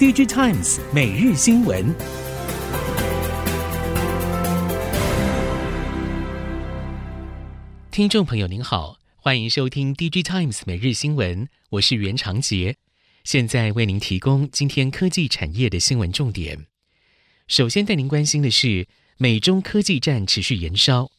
DigiTimes 每日新闻，听众朋友您好，欢迎收听 DigiTimes 每日新闻，我是袁长杰，现在为您提供今天科技产业的新闻重点。首先带您关心的是，美中科技战持续延烧。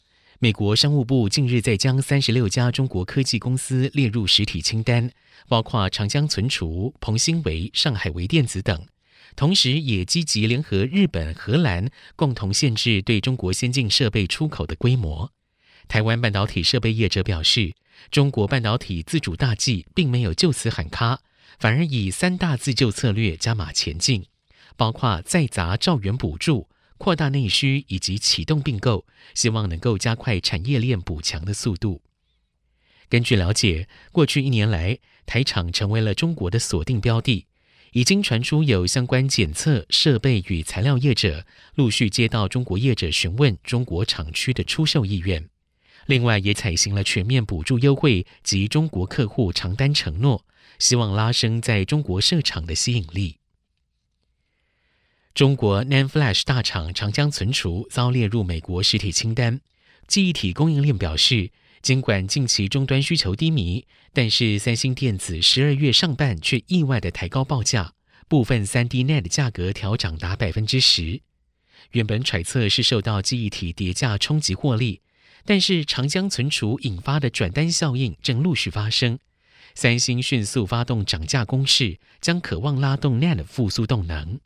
美国商务部近日再将三十六家中国科技公司列入实体清单，包括长江存储、鹏兴微、上海微电子等，同时也积极联合日本、荷兰，共同限制对中国先进设备出口的规模。台湾半导体设备业者表示，中国半导体自主大计并没有就此喊卡，反而以三大自救策略加码前进，包括再砸兆元补助。扩大内需以及启动并购，希望能够加快产业链补强的速度。根据了解，过去一年来，台厂成为了中国的锁定标的，已经传出有相关检测设备与材料业者陆续接到中国业者询问中国厂区的出售意愿。另外，也采行了全面补助优惠及中国客户长单承诺，希望拉升在中国设厂的吸引力。中国 NAND Flash 大厂长江存储遭列入美国实体清单。记忆体供应链表示，尽管近期终端需求低迷，但是三星电子十二月上半却意外的抬高报价，部分 3D NAND 价格调涨达百分之十。原本揣测是受到记忆体叠价冲击获利，但是长江存储引发的转单效应正陆续发生。三星迅速发动涨价攻势，将渴望拉动 NAND 复苏动能。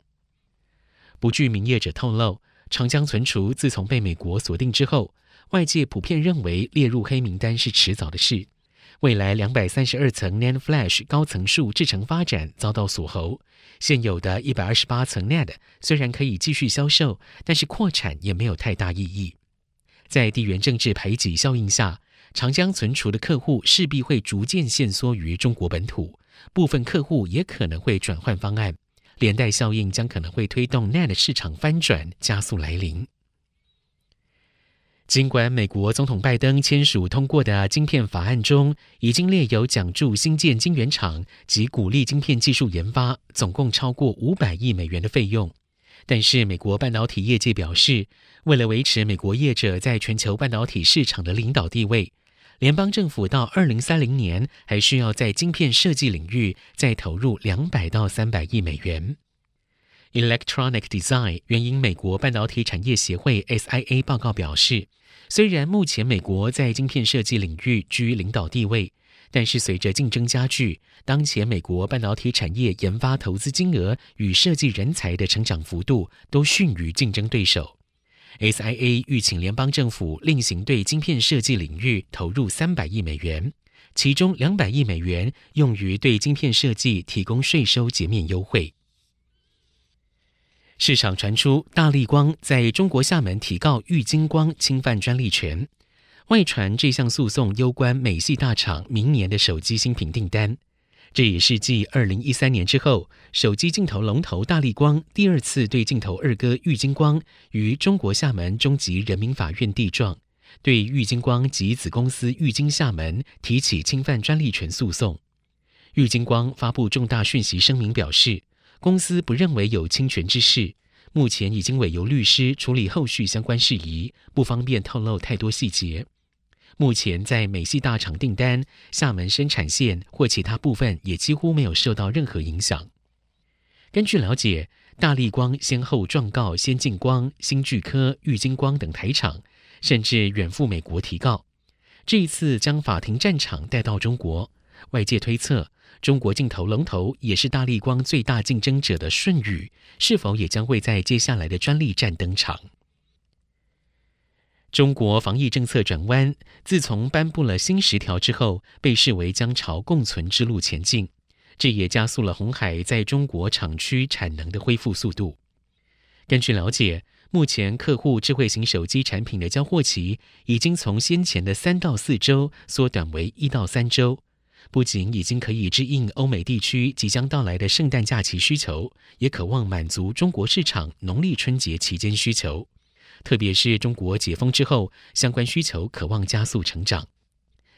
不具名业者透露，长江存储自从被美国锁定之后，外界普遍认为列入黑名单是迟早的事。未来两百三十二层 NAND Flash 高层数制程发展遭到锁喉，现有的一百二十八层 NAND 虽然可以继续销售，但是扩产也没有太大意义。在地缘政治排挤效应下，长江存储的客户势必会逐渐限缩于中国本土，部分客户也可能会转换方案。连带效应将可能会推动 NAND 市场翻转加速来临。尽管美国总统拜登签署通过的晶片法案中已经列有奖助新建晶圆厂及鼓励晶片技术研发，总共超过五百亿美元的费用，但是美国半导体业界表示，为了维持美国业者在全球半导体市场的领导地位。联邦政府到二零三零年还需要在晶片设计领域再投入两百到三百亿美元。Electronic Design 援引美国半导体产业协会 SIA 报告表示，虽然目前美国在晶片设计领域居领导地位，但是随着竞争加剧，当前美国半导体产业研发投资金额与设计人才的成长幅度都逊于竞争对手。SIA 吁请联邦政府另行对晶片设计领域投入三百亿美元，其中两百亿美元用于对晶片设计提供税收减免优惠。市场传出大立光在中国厦门提告玉晶光侵犯专利权，外传这项诉讼攸关美系大厂明年的手机新品订单。这也是继二零一三年之后，手机镜头龙头大立光第二次对镜头二哥玉晶光于中国厦门中级人民法院递状，对玉晶光及子公司玉晶厦门提起侵犯专利权诉讼。玉晶光发布重大讯息声明表示，公司不认为有侵权之事，目前已经委由律师处理后续相关事宜，不方便透露太多细节。目前在美系大厂订单、厦门生产线或其他部分也几乎没有受到任何影响。根据了解，大力光先后状告先进光、新巨科、玉晶光等台厂，甚至远赴美国提告。这一次将法庭战场带到中国，外界推测，中国镜头龙头也是大力光最大竞争者的舜宇，是否也将会在接下来的专利战登场？中国防疫政策转弯，自从颁布了新十条之后，被视为将朝共存之路前进。这也加速了鸿海在中国厂区产能的恢复速度。根据了解，目前客户智慧型手机产品的交货期已经从先前的三到四周缩短为一到三周，不仅已经可以支应欧美地区即将到来的圣诞假期需求，也渴望满足中国市场农历春节期间需求。特别是中国解封之后，相关需求可望加速成长。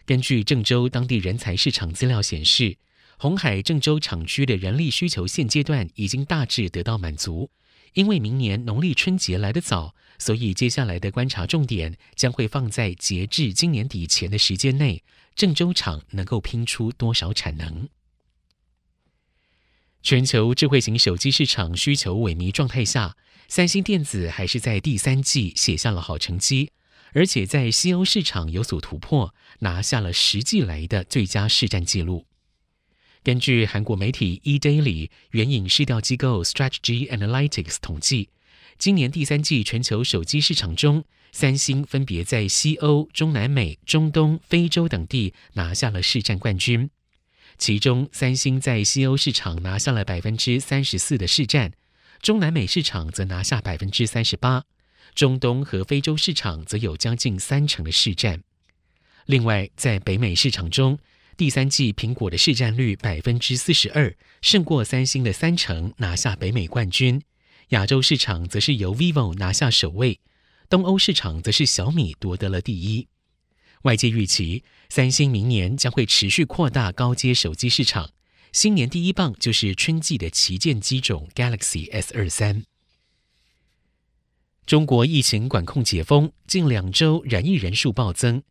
根据郑州当地人才市场资料显示，鸿海郑州厂区的人力需求现阶段已经大致得到满足，因为明年农历春节来得早，所以接下来的观察重点将会放在截至今年底前的时间内，郑州厂能够拼出多少产能。全球智慧型手机市场需求萎靡状态下，三星电子还是在第三季写下了好成绩，而且在西欧市场有所突破，拿下了十季来的最佳市占纪录。根据韩国媒体 eDaily 援引市调机构 Strategy Analytics 统计，今年第三季全球手机市场中，三星分别在西欧、中南美、中东、非洲等地拿下了市占冠军。其中，三星在西欧市场拿下了百分之三十四的市占，中南美市场则拿下百分之三十八，中东和非洲市场则有将近三成的市占。另外，在北美市场中，第三季苹果的市占率百分之四十二，胜过三星的三成，拿下北美冠军。亚洲市场则是由 vivo 拿下首位，东欧市场则是小米夺得了第一。外界预期，三星明年将会持续扩大高阶手机市场，新年第一棒就是春季的旗舰机种 Galaxy S 二三。中国疫情管控解封，近两周染疫人数暴增。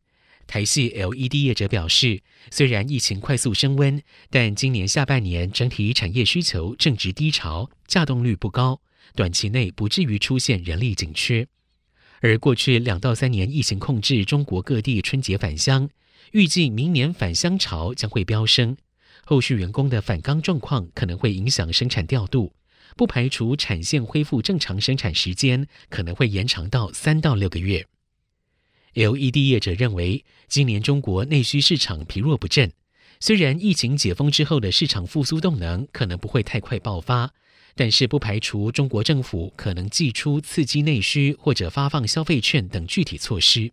台系 LED 业者表示，虽然疫情快速升温，但今年下半年整体产业需求正值低潮，稼动率不高，短期内不至于出现人力紧缺。而过去两到三年疫情控制中国各地春节返乡，预计明年返乡潮将会飙升，后续员工的返岗状况可能会影响生产调度，不排除产线恢复正常生产时间可能会延长到三到六个月。LED 业者认为，今年中国内需市场疲弱不振，虽然疫情解封之后的市场复苏动能可能不会太快爆发，但是不排除中国政府可能祭出刺激内需或者发放消费券等具体措施。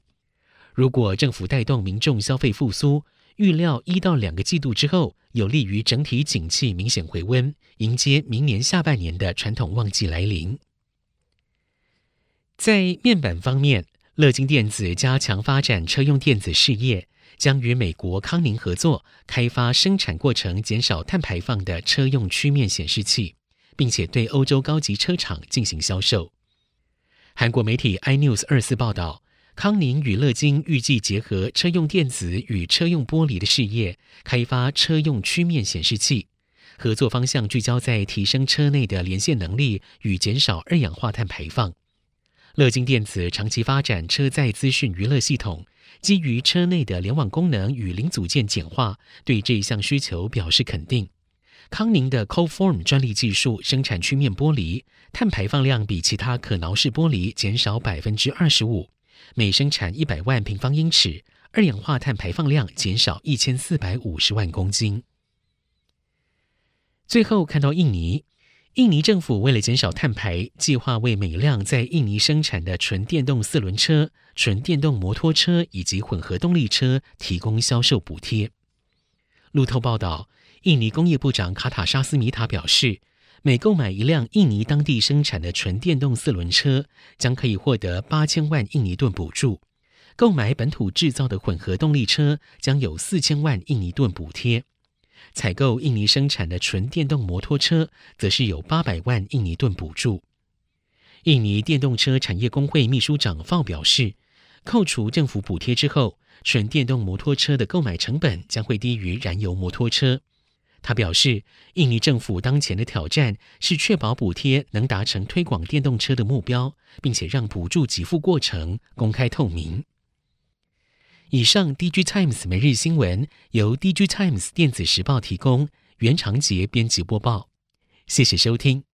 如果政府带动民众消费复苏，预料一到两个季度之后，有利于整体景气明显回温，迎接明年下半年的传统旺季来临。在面板方面，乐金电子加强发展车用电子事业，将与美国康宁合作开发生产过程减少碳排放的车用曲面显示器，并且对欧洲高级车厂进行销售。韩国媒体 iNews 二四报道，康宁与乐金预计结合车用电子与车用玻璃的事业，开发车用曲面显示器。合作方向聚焦在提升车内的连线能力与减少二氧化碳排放。乐金电子长期发展车载资讯娱乐系统，基于车内的联网功能与零组件简化，对这一项需求表示肯定。康宁的 CoForm 专利技术生产曲面玻璃，碳排放量比其他可挠式玻璃减少百分之二十五，每生产一百万平方英尺，二氧化碳排放量减少一千四百五十万公斤。最后看到印尼。印尼政府为了减少碳排，计划为每辆在印尼生产的纯电动四轮车、纯电动摩托车以及混合动力车提供销售补贴。路透报道，印尼工业部长卡塔沙斯米塔表示，每购买一辆印尼当地生产的纯电动四轮车，将可以获得八千万印尼盾补助；购买本土制造的混合动力车，将有四千万印尼盾补贴。采购印尼生产的纯电动摩托车，则是有八百万印尼盾补助。印尼电动车产业工会秘书长鲍表示，扣除政府补贴之后，纯电动摩托车的购买成本将会低于燃油摩托车。他表示，印尼政府当前的挑战是确保补贴能达成推广电动车的目标，并且让补助给付过程公开透明。以上，DG Times 每日新闻由 DG Times 电子时报提供，袁长杰编辑播报，谢谢收听。